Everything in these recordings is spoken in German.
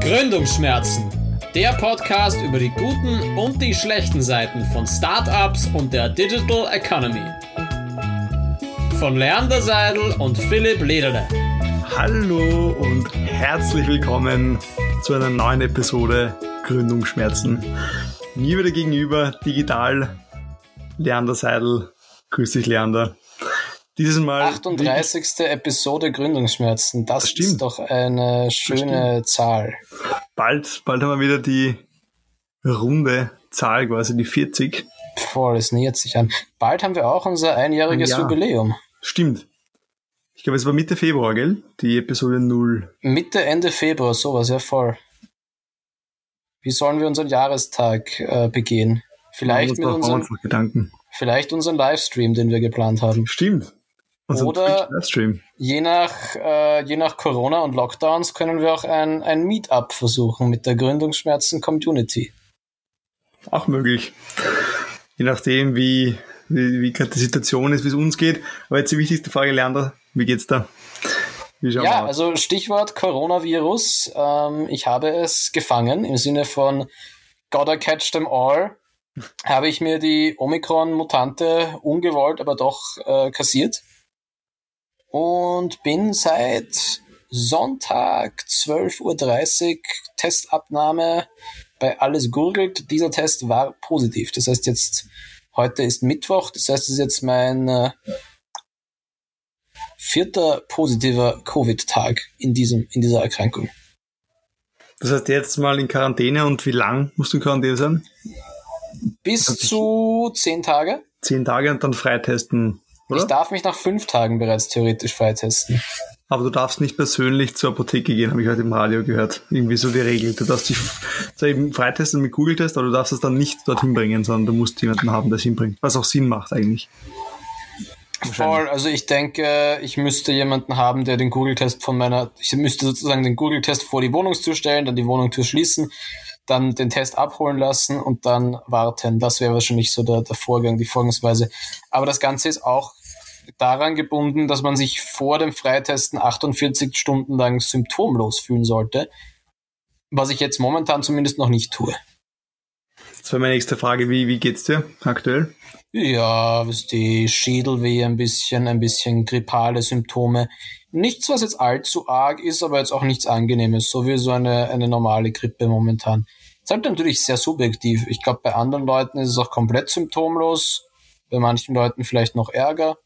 Gründungsschmerzen. Der Podcast über die guten und die schlechten Seiten von Startups und der Digital Economy. Von Leander Seidel und Philipp Lederle. Hallo und herzlich willkommen zu einer neuen Episode Gründungsschmerzen. Mir wieder gegenüber digital Leander Seidel. Grüß dich, Leander. Dieses Mal. 38. Episode Gründungsschmerzen. Das, das ist doch eine schöne Zahl. Bald, bald haben wir wieder die runde Zahl, quasi die 40. Voll, es nähert sich an. Bald haben wir auch unser einjähriges ja, Jubiläum. Stimmt. Ich glaube, es war Mitte Februar, gell? Die Episode 0. Mitte, Ende Februar, sowas, ja voll. Wie sollen wir unseren Jahrestag äh, begehen? Vielleicht mit unserem, Gedanken. vielleicht unseren Livestream, den wir geplant haben. Stimmt. Unser Oder je nach, äh, je nach Corona und Lockdowns können wir auch ein, ein Meetup versuchen mit der Gründungsschmerzen Community. Auch möglich. Je nachdem, wie, wie, wie gerade die Situation ist, wie es uns geht. Aber jetzt die wichtigste Frage, Leander, wie geht's da? Ja, also Stichwort Coronavirus. Ähm, ich habe es gefangen im Sinne von Gotta catch them all. habe ich mir die Omikron-Mutante ungewollt, aber doch äh, kassiert. Und bin seit Sonntag 12.30 Uhr Testabnahme bei Alles Gurgelt. Dieser Test war positiv. Das heißt jetzt, heute ist Mittwoch. Das heißt, es ist jetzt mein äh, vierter positiver Covid-Tag in, diesem, in dieser Erkrankung. Das heißt, jetzt mal in Quarantäne und wie lang musst du in Quarantäne sein? Bis zu zehn Tage. Zehn Tage und dann freitesten, oder? Ich darf mich nach fünf Tagen bereits theoretisch freitesten. Aber du darfst nicht persönlich zur Apotheke gehen, habe ich heute im Radio gehört. Irgendwie so die Regel. Du darfst dich zwar eben freitesten mit Google-Test, aber du darfst es dann nicht dorthin bringen, sondern du musst jemanden haben, der es hinbringt. Was auch Sinn macht eigentlich. Voll, also ich denke, ich müsste jemanden haben, der den Google-Test von meiner, ich müsste sozusagen den Google-Test vor die Wohnungstür stellen, dann die Wohnungstür schließen, dann den Test abholen lassen und dann warten. Das wäre wahrscheinlich so der, der Vorgang, die Vorgangsweise. Aber das Ganze ist auch daran gebunden, dass man sich vor dem Freitesten 48 Stunden lang symptomlos fühlen sollte, was ich jetzt momentan zumindest noch nicht tue. Das wäre meine nächste Frage. Wie, wie geht's dir aktuell? Ja, die Schädelweh ein bisschen, ein bisschen grippale Symptome. Nichts, was jetzt allzu arg ist, aber jetzt auch nichts Angenehmes, so wie so eine, eine normale Grippe momentan. Das ist halt natürlich sehr subjektiv. Ich glaube, bei anderen Leuten ist es auch komplett symptomlos, bei manchen Leuten vielleicht noch Ärger.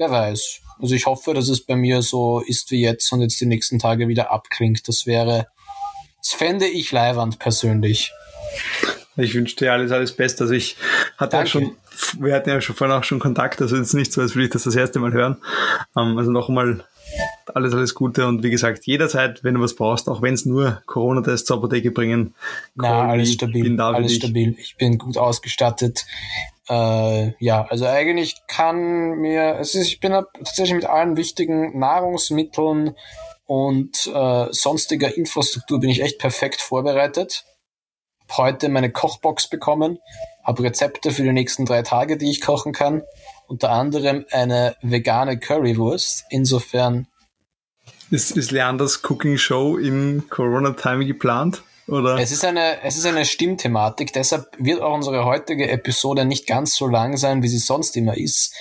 Wer weiß. Also ich hoffe, dass es bei mir so ist wie jetzt und jetzt die nächsten Tage wieder abklingt. Das wäre, das fände ich leiwand persönlich. Ich wünsche dir alles, alles Beste. Also ich hatte Danke. ja schon, wir hatten ja schon vorhin auch schon Kontakt, also jetzt nicht so, als würde ich das das erste Mal hören. Ähm, also nochmal alles, alles Gute und wie gesagt, jederzeit, wenn du was brauchst, auch wenn es nur Corona-Tests zur Apotheke bringen. Na, alles stabil, bin alles stabil. Ich bin gut ausgestattet. Äh, ja, also eigentlich kann mir, es ist, ich bin tatsächlich mit allen wichtigen Nahrungsmitteln und äh, sonstiger Infrastruktur bin ich echt perfekt vorbereitet heute meine Kochbox bekommen, habe Rezepte für die nächsten drei Tage, die ich kochen kann. Unter anderem eine vegane Currywurst. Insofern. Ist, ist Leanders Cooking Show im Corona-Time geplant? Oder? Es ist eine, es ist eine Stimmthematik, deshalb wird auch unsere heutige Episode nicht ganz so lang sein, wie sie sonst immer ist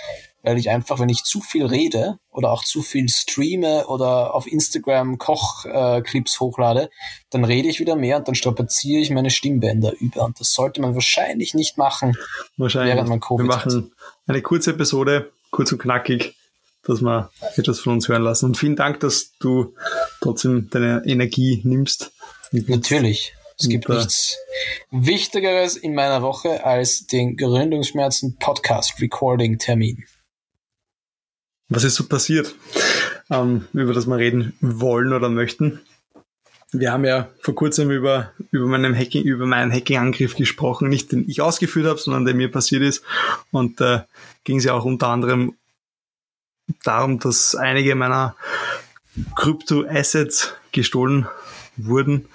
weil ich einfach, wenn ich zu viel rede oder auch zu viel streame oder auf Instagram Kochclips äh, hochlade, dann rede ich wieder mehr und dann strapaziere ich meine Stimmbänder über. Und das sollte man wahrscheinlich nicht machen, wahrscheinlich. während man Covid Wir machen hat. eine kurze Episode, kurz und knackig, dass wir etwas von uns hören lassen. Und vielen Dank, dass du trotzdem deine Energie nimmst. Natürlich. Es gibt nichts Wichtigeres in meiner Woche als den Gründungsschmerzen Podcast Recording Termin. Was ist so passiert, ähm, über das wir reden wollen oder möchten? Wir haben ja vor kurzem über, über, meinen Hacking, über meinen Hacking-Angriff gesprochen, nicht den ich ausgeführt habe, sondern der mir passiert ist. Und da äh, ging es ja auch unter anderem darum, dass einige meiner Krypto-Assets gestohlen wurden.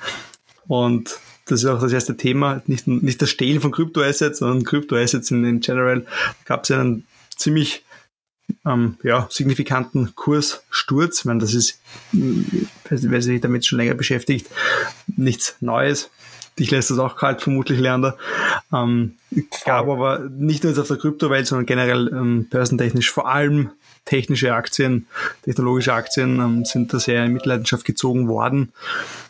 Und das ist auch das erste Thema, nicht, nicht das Stehlen von Krypto-Assets, sondern Krypto-Assets in, in general. Da gab es einen ziemlich ähm, ja, signifikanten Kurssturz. Ich meine, das ist, wer sich damit schon länger beschäftigt, nichts Neues. Dich lässt das auch kalt, vermutlich lernen. Ähm, gab aber nicht nur jetzt auf der Kryptowelt, sondern generell ähm, börsentechnisch vor allem technische Aktien, technologische Aktien ähm, sind da sehr in Mitleidenschaft gezogen worden.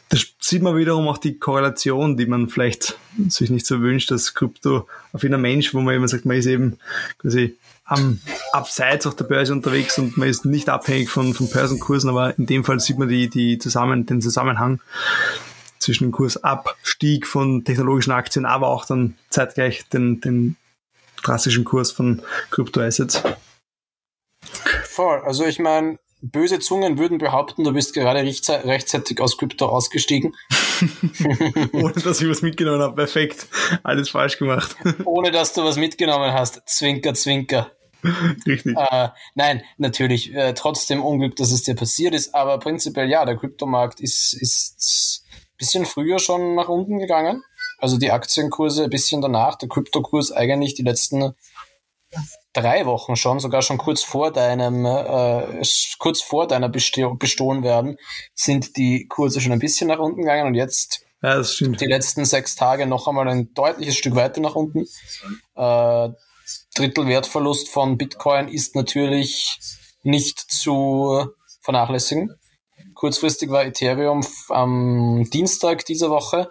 Da sieht man wiederum auch die Korrelation, die man vielleicht sich nicht so wünscht, dass Krypto auf jeden Mensch, wo man immer sagt, man ist eben quasi am abseits auf der Börse unterwegs und man ist nicht abhängig von, von Börsenkursen, aber in dem Fall sieht man die, die zusammen, den Zusammenhang zwischen dem Kursabstieg von technologischen Aktien, aber auch dann zeitgleich den, den drastischen Kurs von Kryptoassets. Voll. Also ich meine, böse Zungen würden behaupten, du bist gerade rechtzeitig aus Krypto ausgestiegen. Ohne dass ich was mitgenommen habe. Perfekt. Alles falsch gemacht. Ohne dass du was mitgenommen hast. Zwinker, zwinker. Richtig. Äh, nein, natürlich, äh, trotzdem Unglück, dass es dir passiert ist, aber prinzipiell ja, der Kryptomarkt ist, ist bisschen früher schon nach unten gegangen. Also die Aktienkurse ein bisschen danach, der Kryptokurs eigentlich die letzten drei Wochen schon, sogar schon kurz vor deinem, äh, kurz vor deiner bestohlen werden, sind die Kurse schon ein bisschen nach unten gegangen und jetzt ja, die letzten sechs Tage noch einmal ein deutliches Stück weiter nach unten. Äh, Drittel Wertverlust von Bitcoin ist natürlich nicht zu vernachlässigen. Kurzfristig war Ethereum am Dienstag dieser Woche,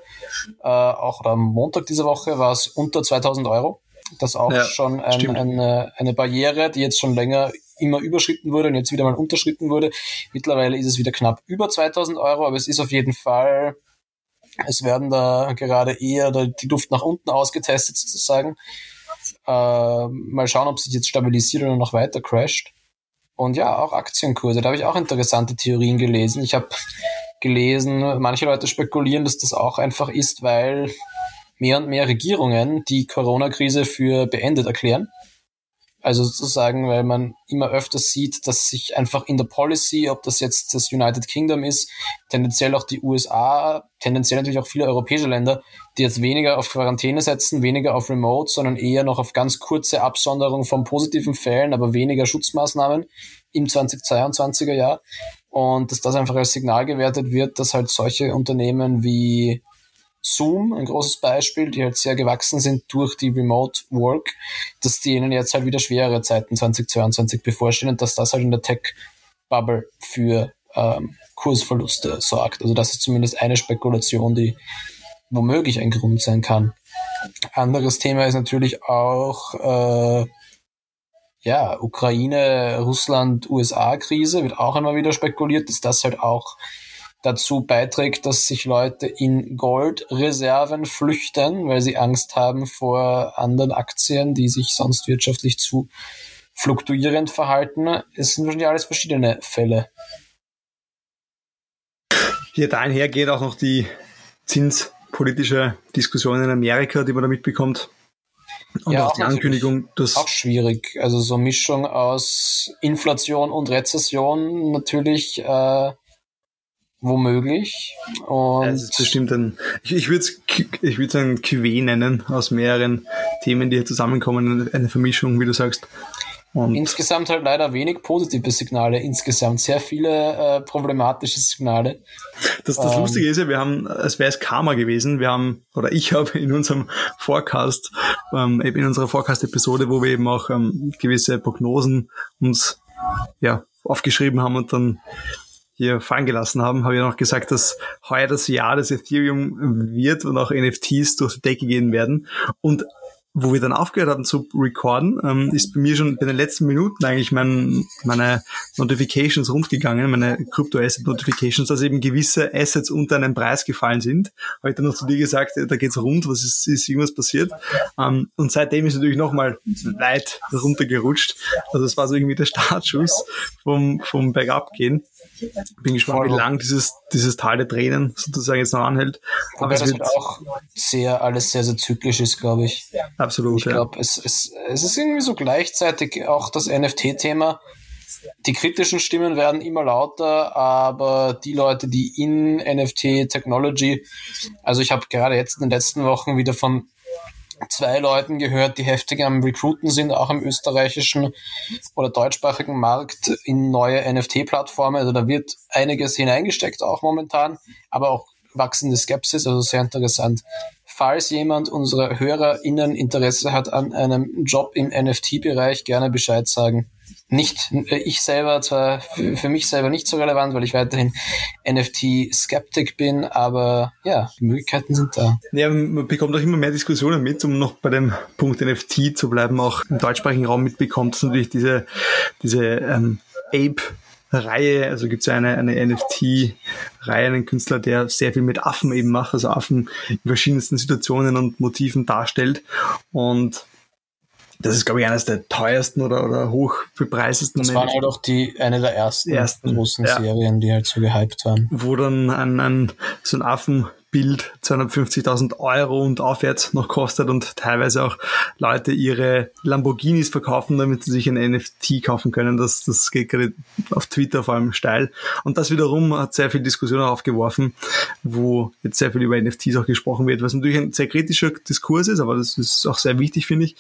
äh, auch oder am Montag dieser Woche war es unter 2000 Euro. Das auch ja, schon ein, eine, eine Barriere, die jetzt schon länger immer überschritten wurde und jetzt wieder mal unterschritten wurde. Mittlerweile ist es wieder knapp über 2000 Euro, aber es ist auf jeden Fall, es werden da gerade eher die Luft nach unten ausgetestet sozusagen. Äh, mal schauen, ob sich jetzt stabilisiert oder noch weiter crasht. Und ja, auch Aktienkurse. Da habe ich auch interessante Theorien gelesen. Ich habe gelesen, manche Leute spekulieren, dass das auch einfach ist, weil mehr und mehr Regierungen die Corona-Krise für beendet erklären. Also sozusagen, weil man immer öfter sieht, dass sich einfach in der Policy, ob das jetzt das United Kingdom ist, tendenziell auch die USA, tendenziell natürlich auch viele europäische Länder, die jetzt weniger auf Quarantäne setzen, weniger auf Remote, sondern eher noch auf ganz kurze Absonderung von positiven Fällen, aber weniger Schutzmaßnahmen im 2022er Jahr. Und dass das einfach als Signal gewertet wird, dass halt solche Unternehmen wie Zoom, ein großes Beispiel, die halt sehr gewachsen sind durch die Remote Work, dass denen jetzt halt wieder schwerere Zeiten 2022 bevorstehen und dass das halt in der Tech-Bubble für ähm, Kursverluste sorgt. Also das ist zumindest eine Spekulation, die womöglich ein Grund sein kann. Anderes Thema ist natürlich auch äh, ja, Ukraine, Russland, USA-Krise, wird auch immer wieder spekuliert, dass das halt auch dazu beiträgt, dass sich Leute in Goldreserven flüchten, weil sie Angst haben vor anderen Aktien, die sich sonst wirtschaftlich zu fluktuierend verhalten. Es sind wahrscheinlich alles verschiedene Fälle. Hier dahin geht auch noch die zinspolitische Diskussion in Amerika, die man da mitbekommt. Und ja, auch die Ankündigung, dass. Auch schwierig. Also so Mischung aus Inflation und Rezession natürlich äh, womöglich. Und das ist bestimmt ein, ich, ich würde es ich würd's ein QW nennen, aus mehreren Themen, die hier zusammenkommen, eine Vermischung, wie du sagst. Und insgesamt halt leider wenig positive Signale, insgesamt sehr viele äh, problematische Signale. Das, das ähm, Lustige ist ja, wir haben, es wäre es Karma gewesen, wir haben, oder ich habe in unserem Forecast, ähm, in unserer Forecast-Episode, wo wir eben auch ähm, gewisse Prognosen uns ja, aufgeschrieben haben und dann hier fallen gelassen haben, habe ich noch gesagt, dass heuer das Jahr des Ethereum wird und auch NFTs durch die Decke gehen werden. Und wo wir dann aufgehört haben zu recorden, ähm, ist bei mir schon bei den letzten Minuten eigentlich mein, meine Notifications rundgegangen, meine Crypto-Asset-Notifications, dass eben gewisse Assets unter einen Preis gefallen sind. Habe ich dann noch zu dir gesagt, da geht's rund, was ist, ist irgendwas passiert? Ähm, und seitdem ist natürlich nochmal weit runtergerutscht. Also es war so irgendwie der Startschuss vom, vom Bergabgehen. Bin gespannt, Voll. wie lang dieses, dieses Tal der Tränen sozusagen jetzt noch anhält. Wobei Aber es das wird halt auch sehr, alles sehr, sehr zyklisch ist, glaube ich. Absolut. Ich glaube, ja. es, es, es ist irgendwie so gleichzeitig auch das NFT-Thema. Die kritischen Stimmen werden immer lauter, aber die Leute, die in NFT-Technology, also ich habe gerade jetzt in den letzten Wochen wieder von zwei Leuten gehört, die heftig am Recruiten sind, auch im österreichischen oder deutschsprachigen Markt in neue NFT-Plattformen. Also da wird einiges hineingesteckt auch momentan, aber auch wachsende Skepsis, also sehr interessant. Falls jemand unserer HörerInnen Interesse hat an einem Job im NFT-Bereich, gerne Bescheid sagen nicht, äh, ich selber zwar für mich selber nicht so relevant, weil ich weiterhin NFT-Skeptik bin, aber ja, die Möglichkeiten sind da. Ja, man bekommt auch immer mehr Diskussionen mit, um noch bei dem Punkt NFT zu bleiben, auch im deutschsprachigen Raum mitbekommt, dass natürlich diese, diese ähm, Ape Reihe, also gibt es eine, eine NFT-Reihe, einen Künstler, der sehr viel mit Affen eben macht, also Affen in verschiedensten Situationen und Motiven darstellt. Und das ist, glaube ich, eines der teuersten oder, oder hochbepreisesten. Das waren halt auch die, eine der ersten, ersten großen ja. Serien, die halt so gehypt waren. Wo dann ein, ein, so ein Affen Bild 250.000 Euro und aufwärts noch kostet und teilweise auch Leute ihre Lamborghinis verkaufen, damit sie sich ein NFT kaufen können. Das, das geht gerade auf Twitter vor allem steil. Und das wiederum hat sehr viel Diskussion aufgeworfen, wo jetzt sehr viel über NFTs auch gesprochen wird, was natürlich ein sehr kritischer Diskurs ist, aber das ist auch sehr wichtig, finde ich.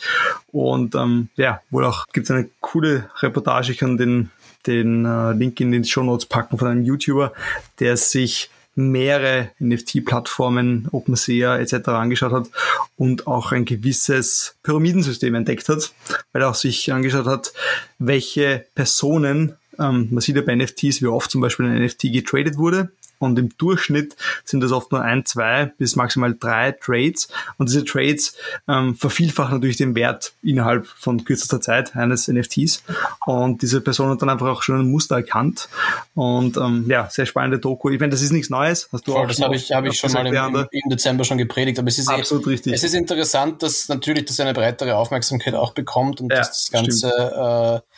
Und ähm, ja, wohl auch gibt es eine coole Reportage, ich kann den den äh, Link in den Show Notes packen von einem YouTuber, der sich mehrere NFT-Plattformen, OpenSea etc. angeschaut hat und auch ein gewisses Pyramidensystem entdeckt hat, weil er auch sich angeschaut hat, welche Personen, ähm, man sieht ja bei NFTs, wie oft zum Beispiel ein NFT getradet wurde und im Durchschnitt sind das oft nur ein, zwei bis maximal drei Trades. Und diese Trades ähm, vervielfachen natürlich den Wert innerhalb von kürzester Zeit eines NFTs. Und diese Person hat dann einfach auch schon ein Muster erkannt. Und ähm, ja, sehr spannende Doku. Ich meine, das ist nichts Neues. Hast du Voll, auch das habe ich, hab ich schon mal im, im, Dezember schon gepredigt. Aber es ist absolut eh, richtig. Es ist interessant, dass natürlich das eine breitere Aufmerksamkeit auch bekommt und ja, dass das Ganze äh,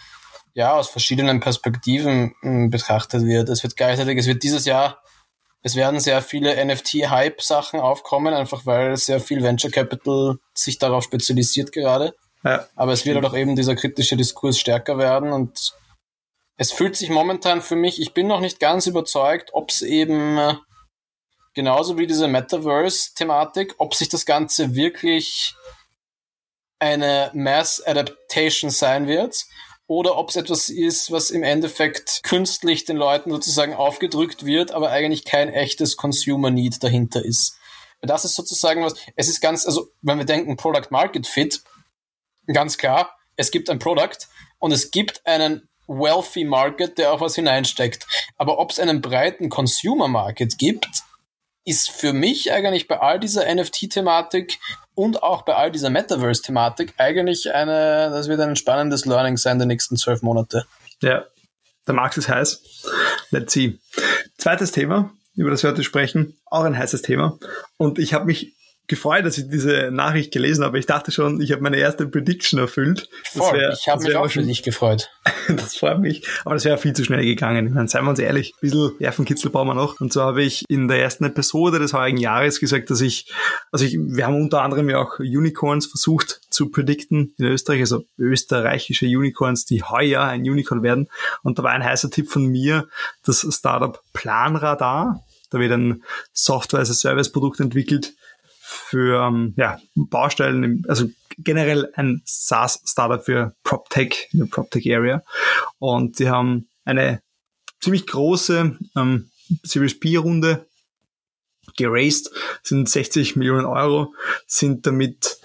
ja aus verschiedenen Perspektiven hm, betrachtet wird. Es wird gleichzeitig, es wird dieses Jahr es werden sehr viele NFT-Hype-Sachen aufkommen, einfach weil sehr viel Venture Capital sich darauf spezialisiert gerade. Ja, Aber es wird halt auch eben dieser kritische Diskurs stärker werden und es fühlt sich momentan für mich, ich bin noch nicht ganz überzeugt, ob es eben äh, genauso wie diese Metaverse-Thematik, ob sich das Ganze wirklich eine Mass Adaptation sein wird oder ob es etwas ist, was im Endeffekt künstlich den Leuten sozusagen aufgedrückt wird, aber eigentlich kein echtes Consumer Need dahinter ist. Das ist sozusagen was, es ist ganz, also wenn wir denken Product Market Fit, ganz klar, es gibt ein Product und es gibt einen wealthy Market, der auch was hineinsteckt. Aber ob es einen breiten Consumer Market gibt, ist für mich eigentlich bei all dieser NFT-Thematik und auch bei all dieser Metaverse-Thematik eigentlich eine, das wird ein spannendes Learning sein der nächsten zwölf Monate. Ja, der Markt ist heiß. Let's see. Zweites Thema, über das wir heute sprechen, auch ein heißes Thema. Und ich habe mich gefreut, dass ich diese Nachricht gelesen habe. Ich dachte schon, ich habe meine erste Prediction erfüllt. Voll, wär, ich habe mich auch für dich gefreut. das freut mich. Aber das wäre viel zu schnell gegangen. Ich meine, seien wir uns ehrlich, ein bisschen Nervenkitzel brauchen wir noch. Und so habe ich in der ersten Episode des heurigen Jahres gesagt, dass ich, also ich, wir haben unter anderem ja auch Unicorns versucht zu predikten in Österreich, also österreichische Unicorns, die heuer ein Unicorn werden. Und da war ein heißer Tipp von mir, das Startup Planradar. Da wird ein Software-as-a-Service-Produkt entwickelt, für ähm, ja, Baustellen, also generell ein SaaS-Startup für PropTech, in der PropTech-Area. Und die haben eine ziemlich große ähm, Series B-Runde geraced, sind 60 Millionen Euro, sind damit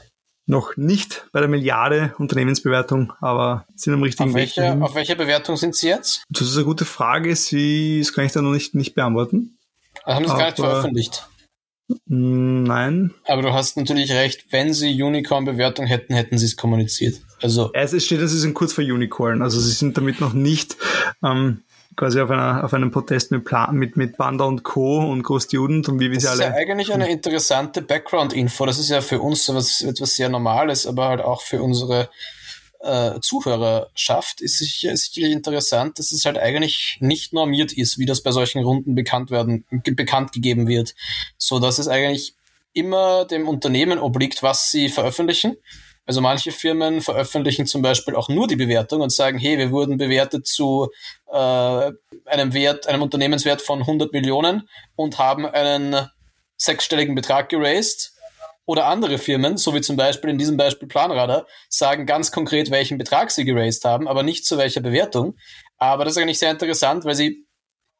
noch nicht bei der Milliarde Unternehmensbewertung, aber sind am richtigen auf welche, Weg. Auf welcher Bewertung sind Sie jetzt? Das ist eine gute Frage. Sie, das kann ich da noch nicht, nicht beantworten. Also haben Sie es gar nicht veröffentlicht? Nein. Aber du hast natürlich recht, wenn sie Unicorn-Bewertung hätten, hätten sie es kommuniziert. Also es steht, dass sie sind kurz vor Unicorn. Also sie sind damit noch nicht ähm, quasi auf, einer, auf einem Protest mit, Plan, mit, mit Banda und Co. und Großjuden und wie wir sie alle. Das ist ja eigentlich eine interessante Background-Info. Das ist ja für uns etwas, etwas sehr Normales, aber halt auch für unsere äh, Zuhörerschaft ist sicher, sicherlich interessant, dass es halt eigentlich nicht normiert ist, wie das bei solchen Runden bekannt werden, bekannt gegeben wird, so dass es eigentlich immer dem Unternehmen obliegt, was sie veröffentlichen. Also manche Firmen veröffentlichen zum Beispiel auch nur die Bewertung und sagen, hey, wir wurden bewertet zu äh, einem Wert, einem Unternehmenswert von 100 Millionen und haben einen sechsstelligen Betrag geraced Oder andere Firmen, so wie zum Beispiel in diesem Beispiel Planradar, sagen ganz konkret, welchen Betrag sie geraced haben, aber nicht zu welcher Bewertung. Aber das ist eigentlich sehr interessant, weil sie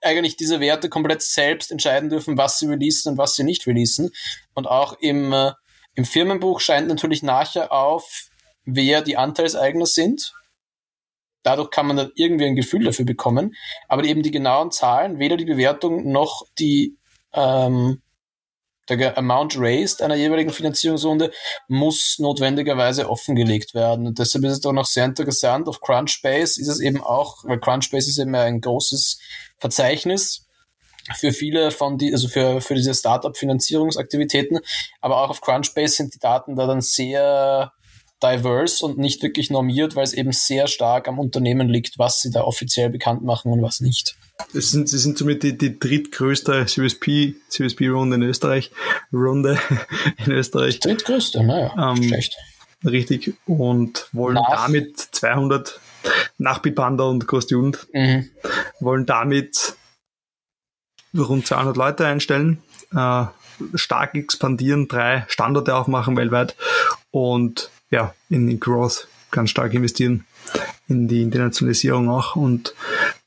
eigentlich diese Werte komplett selbst entscheiden dürfen, was sie releasen und was sie nicht releasen. Und auch im, äh, im Firmenbuch scheint natürlich nachher auf, wer die Anteilseigner sind. Dadurch kann man dann irgendwie ein Gefühl dafür bekommen. Aber eben die genauen Zahlen, weder die Bewertung noch die ähm, der Amount raised einer jeweiligen Finanzierungsrunde muss notwendigerweise offengelegt werden. Und deshalb ist es doch noch sehr interessant. Auf Crunchbase ist es eben auch, weil Crunchbase ist eben ein großes Verzeichnis für viele von die, also für, für diese Startup-Finanzierungsaktivitäten. Aber auch auf Crunchbase sind die Daten da dann sehr diverse und nicht wirklich normiert, weil es eben sehr stark am Unternehmen liegt, was sie da offiziell bekannt machen und was nicht. Das sind, sie sind somit die, die drittgrößte CSP, CSP-Runde in Österreich. Runde in Österreich. Die drittgrößte, naja, ähm, schlecht. Richtig. Und wollen nach. damit 200 nach Bipanda und Kostjund, mhm. wollen damit rund 200 Leute einstellen, äh, stark expandieren, drei Standorte aufmachen weltweit und ja, in, in Growth ganz stark investieren, in die Internationalisierung auch und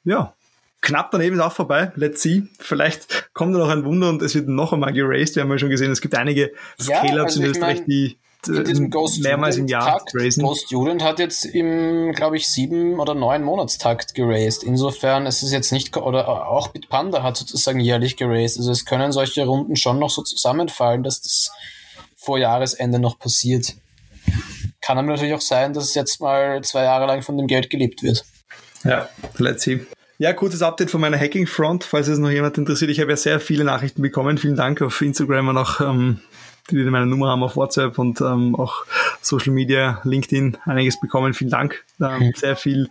ja, knapp daneben ist auch vorbei. Let's see. Vielleicht kommt da noch ein Wunder und es wird noch einmal geraced. Wir haben ja schon gesehen, es gibt einige Scale-Ups ja, also in Österreich, mein, die Ghost mehrmals im Jahr Takt, raisen. Ghost Student hat jetzt im, glaube ich, sieben oder neun Monatstakt geraced. Insofern ist es jetzt nicht, oder auch Bitpanda hat sozusagen jährlich geraced. Also es können solche Runden schon noch so zusammenfallen, dass das vor Jahresende noch passiert. Kann aber natürlich auch sein, dass es jetzt mal zwei Jahre lang von dem Geld gelebt wird. Ja, let's see. Ja, kurzes Update von meiner Hacking Front, falls es noch jemand interessiert. Ich habe ja sehr viele Nachrichten bekommen. Vielen Dank auf Instagram und auch ähm, die meine Nummer haben auf WhatsApp und ähm, auch Social Media, LinkedIn einiges bekommen. Vielen Dank. Ähm, sehr viel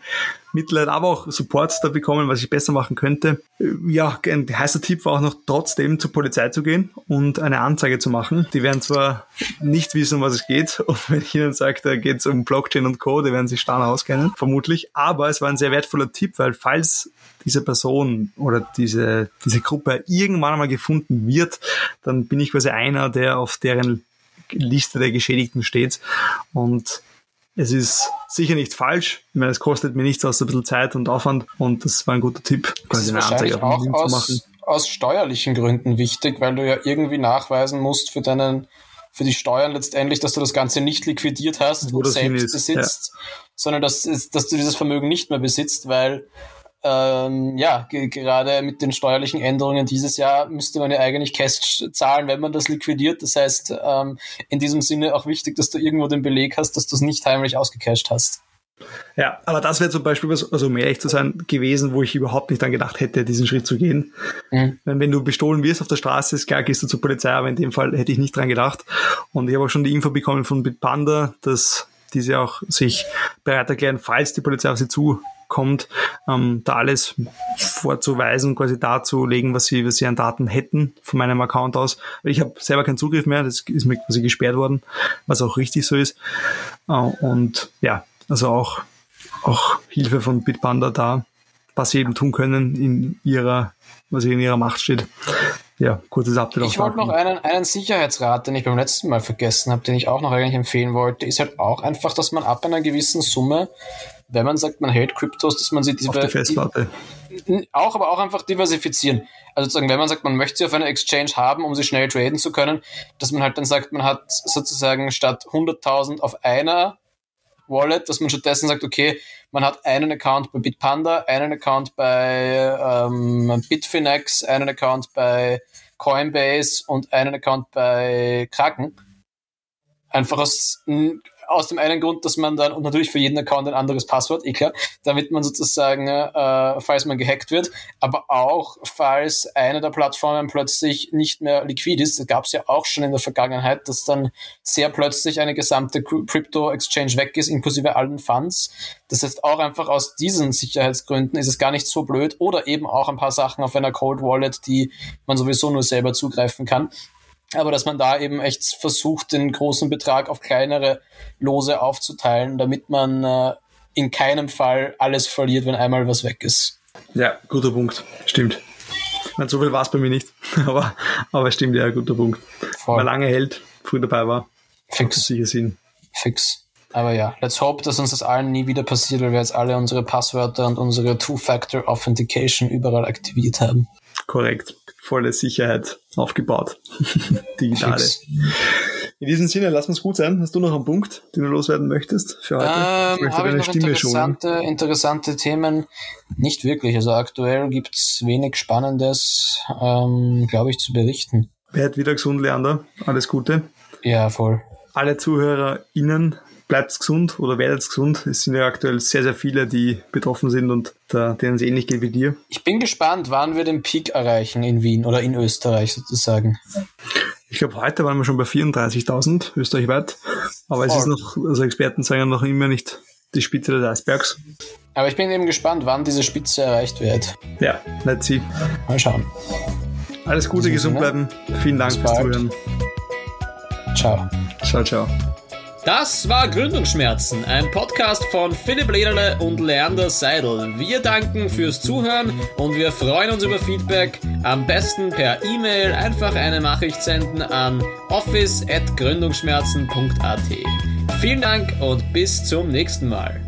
Mitleid, aber auch Support da bekommen, was ich besser machen könnte. Ja, ein heißer Tipp war auch noch trotzdem zur Polizei zu gehen und eine Anzeige zu machen. Die werden zwar nicht wissen, um was es geht und wenn ich ihnen sage, da geht es um Blockchain und Co., die werden sich stark auskennen, vermutlich. Aber es war ein sehr wertvoller Tipp, weil falls diese Person oder diese, diese Gruppe irgendwann einmal gefunden wird, dann bin ich quasi einer, der auf deren Liste der Geschädigten steht. Und es ist sicher nicht falsch. Ich meine, es kostet mir nichts außer ein bisschen Zeit und Aufwand und das war ein guter Tipp, quasi eine Anzeige auf LinkedIn zu machen. Aus steuerlichen Gründen wichtig, weil du ja irgendwie nachweisen musst für deinen für die Steuern letztendlich, dass du das Ganze nicht liquidiert hast und selbst besitzt, ja. sondern dass, dass du dieses Vermögen nicht mehr besitzt, weil ähm, ja, gerade mit den steuerlichen Änderungen dieses Jahr müsste man ja eigentlich Cash zahlen, wenn man das liquidiert. Das heißt, ähm, in diesem Sinne auch wichtig, dass du irgendwo den Beleg hast, dass du es nicht heimlich ausgecasht hast. Ja, aber das wäre zum Beispiel was, also um ehrlich zu sein, gewesen, wo ich überhaupt nicht dann gedacht hätte, diesen Schritt zu gehen. Mhm. Wenn du bestohlen wirst auf der Straße, ist klar, gehst du zur Polizei, aber in dem Fall hätte ich nicht dran gedacht. Und ich habe auch schon die Info bekommen von Bitpanda, dass diese auch sich bereit erklären, falls die Polizei auf sie zu kommt, ähm, da alles vorzuweisen, quasi darzulegen, was sie, was sie an Daten hätten von meinem Account aus. Ich habe selber keinen Zugriff mehr, das ist mir quasi gesperrt worden, was auch richtig so ist. Äh, und ja, also auch, auch Hilfe von Bitpanda da, was sie eben tun können in ihrer, was in ihrer Macht steht. Ja, kurzes Update. Ich wollte noch einen, einen Sicherheitsrat, den ich beim letzten Mal vergessen habe, den ich auch noch eigentlich empfehlen wollte, ist halt auch einfach, dass man ab einer gewissen Summe wenn man sagt, man hält Kryptos, dass man sie. Die, auch, aber auch einfach diversifizieren. Also sozusagen, wenn man sagt, man möchte sie auf einer Exchange haben, um sie schnell traden zu können, dass man halt dann sagt, man hat sozusagen statt 100.000 auf einer Wallet, dass man stattdessen sagt, okay, man hat einen Account bei Bitpanda, einen Account bei ähm, Bitfinex, einen Account bei Coinbase und einen Account bei Kraken. Einfach aus aus dem einen Grund, dass man dann, und natürlich für jeden Account ein anderes Passwort, eh klar, damit man sozusagen, äh, falls man gehackt wird, aber auch, falls eine der Plattformen plötzlich nicht mehr liquid ist, das gab es ja auch schon in der Vergangenheit, dass dann sehr plötzlich eine gesamte Crypto-Exchange weg ist, inklusive allen Funds. Das heißt, auch einfach aus diesen Sicherheitsgründen ist es gar nicht so blöd oder eben auch ein paar Sachen auf einer Cold Wallet, die man sowieso nur selber zugreifen kann aber dass man da eben echt versucht, den großen Betrag auf kleinere Lose aufzuteilen, damit man äh, in keinem Fall alles verliert, wenn einmal was weg ist. Ja, guter Punkt. Stimmt. Ich meine, so viel war es bei mir nicht, aber, aber stimmt, ja, guter Punkt. Voll. Weil lange hält, früh dabei war. Fix. Sicher Sinn. Fix. Aber ja, let's hope, dass uns das allen nie wieder passiert, weil wir jetzt alle unsere Passwörter und unsere Two-Factor Authentication überall aktiviert haben. Korrekt. Volle Sicherheit aufgebaut. Digitale. In diesem Sinne, lass uns gut sein. Hast du noch einen Punkt, den du loswerden möchtest für heute? Ähm, ich habe ich noch Stimme interessante, interessante Themen? Nicht wirklich. Also aktuell gibt es wenig Spannendes, ähm, glaube ich, zu berichten. Werd wieder gesund, Leander. Alles Gute. Ja, voll. Alle ZuhörerInnen bleibt gesund oder werdet gesund. Es sind ja aktuell sehr, sehr viele, die betroffen sind und da, denen es ähnlich geht wie dir. Ich bin gespannt, wann wir den Peak erreichen in Wien oder in Österreich sozusagen. Ich glaube, heute waren wir schon bei 34.000 österreichweit. Aber Voll. es ist noch, also Experten sagen noch immer nicht die Spitze des Eisbergs. Aber ich bin eben gespannt, wann diese Spitze erreicht wird. Ja, let's see. Mal schauen. Alles Gute, gesund bleiben. Vielen Dank fürs Zuhören. Ciao. Ciao, ciao. Das war Gründungsschmerzen, ein Podcast von Philipp Lederle und Leander Seidel. Wir danken fürs Zuhören und wir freuen uns über Feedback. Am besten per E-Mail einfach eine Nachricht senden an office.gründungsschmerzen.at. Vielen Dank und bis zum nächsten Mal.